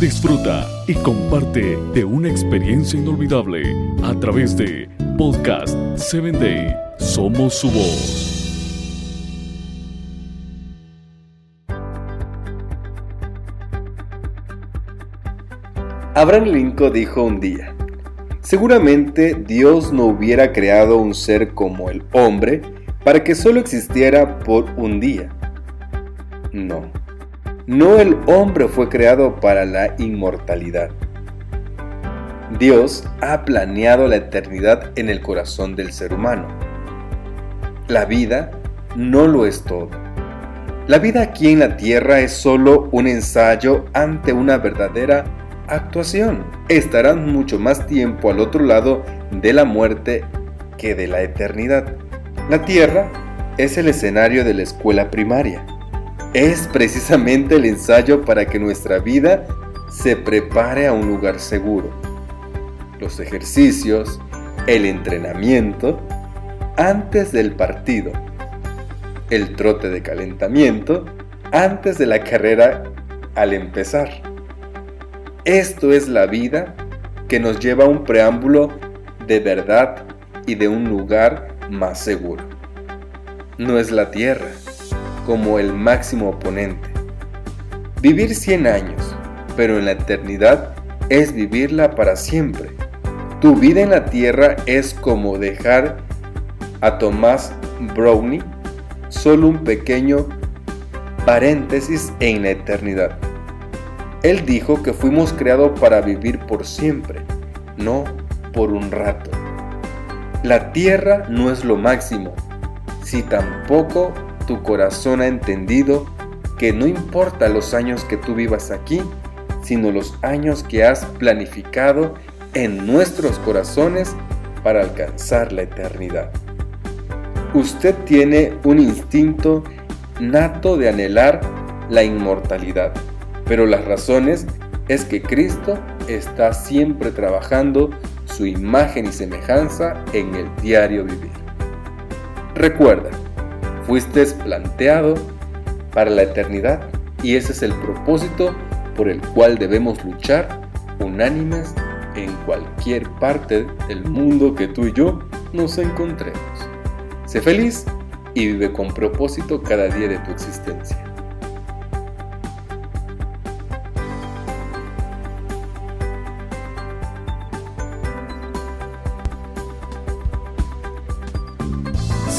Disfruta y comparte de una experiencia inolvidable a través de Podcast 7 Day. Somos su voz. Abraham Lincoln dijo un día, seguramente Dios no hubiera creado un ser como el hombre para que solo existiera por un día. No, no el hombre fue creado para la inmortalidad. Dios ha planeado la eternidad en el corazón del ser humano. La vida no lo es todo. La vida aquí en la tierra es solo un ensayo ante una verdadera actuación. Estarán mucho más tiempo al otro lado de la muerte que de la eternidad. La tierra es el escenario de la escuela primaria. Es precisamente el ensayo para que nuestra vida se prepare a un lugar seguro. Los ejercicios, el entrenamiento, antes del partido, el trote de calentamiento, antes de la carrera al empezar. Esto es la vida que nos lleva a un preámbulo de verdad y de un lugar más seguro. No es la Tierra como el máximo oponente. Vivir 100 años, pero en la eternidad es vivirla para siempre. Tu vida en la Tierra es como dejar a Tomás Brownie solo un pequeño paréntesis en la eternidad. Él dijo que fuimos creados para vivir por siempre, no por un rato. La tierra no es lo máximo, si tampoco tu corazón ha entendido que no importa los años que tú vivas aquí, sino los años que has planificado en nuestros corazones para alcanzar la eternidad. Usted tiene un instinto nato de anhelar la inmortalidad, pero las razones es que Cristo está siempre trabajando su imagen y semejanza en el diario vivir. Recuerda, fuiste planteado para la eternidad y ese es el propósito por el cual debemos luchar unánimes en cualquier parte del mundo que tú y yo nos encontremos. Sé feliz y vive con propósito cada día de tu existencia.